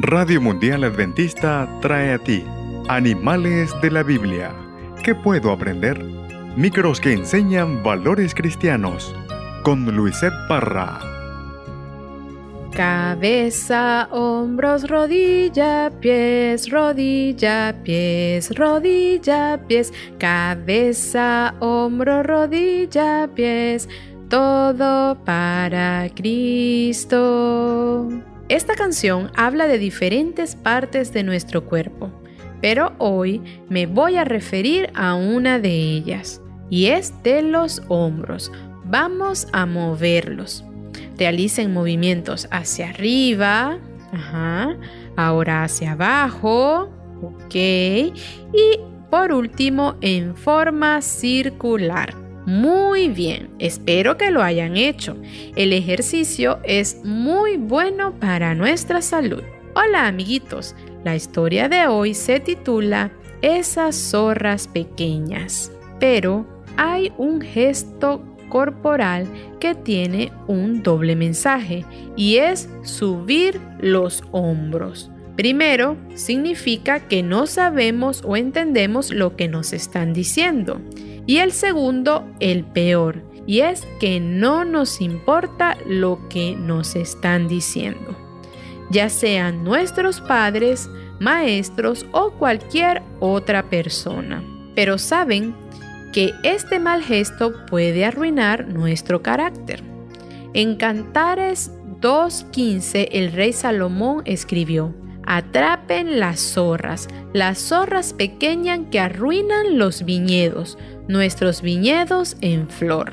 Radio Mundial Adventista trae a ti Animales de la Biblia. ¿Qué puedo aprender? Micros que enseñan valores cristianos. Con Luisette Parra. Cabeza, hombros, rodilla, pies, rodilla, pies, rodilla, pies. Cabeza, hombro, rodilla, pies. Todo para Cristo. Esta canción habla de diferentes partes de nuestro cuerpo, pero hoy me voy a referir a una de ellas, y es de los hombros. Vamos a moverlos. Realicen movimientos hacia arriba, ahora hacia abajo, ok, y por último en forma circular. Muy bien, espero que lo hayan hecho. El ejercicio es muy bueno para nuestra salud. Hola amiguitos, la historia de hoy se titula Esas zorras pequeñas. Pero hay un gesto corporal que tiene un doble mensaje y es subir los hombros. Primero, significa que no sabemos o entendemos lo que nos están diciendo. Y el segundo, el peor, y es que no nos importa lo que nos están diciendo, ya sean nuestros padres, maestros o cualquier otra persona. Pero saben que este mal gesto puede arruinar nuestro carácter. En Cantares 2.15 el rey Salomón escribió, Atrapen las zorras, las zorras pequeñas que arruinan los viñedos, nuestros viñedos en flor.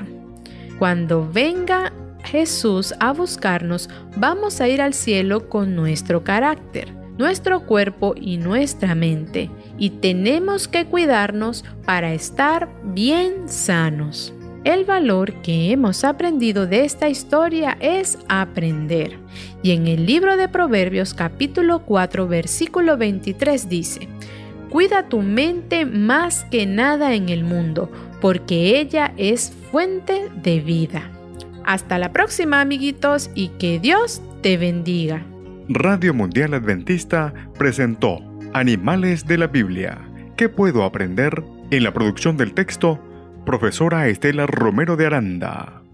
Cuando venga Jesús a buscarnos, vamos a ir al cielo con nuestro carácter, nuestro cuerpo y nuestra mente, y tenemos que cuidarnos para estar bien sanos. El valor que hemos aprendido de esta historia es aprender. Y en el libro de Proverbios capítulo 4 versículo 23 dice, Cuida tu mente más que nada en el mundo, porque ella es fuente de vida. Hasta la próxima, amiguitos, y que Dios te bendiga. Radio Mundial Adventista presentó Animales de la Biblia. ¿Qué puedo aprender? En la producción del texto, profesora Estela Romero de Aranda.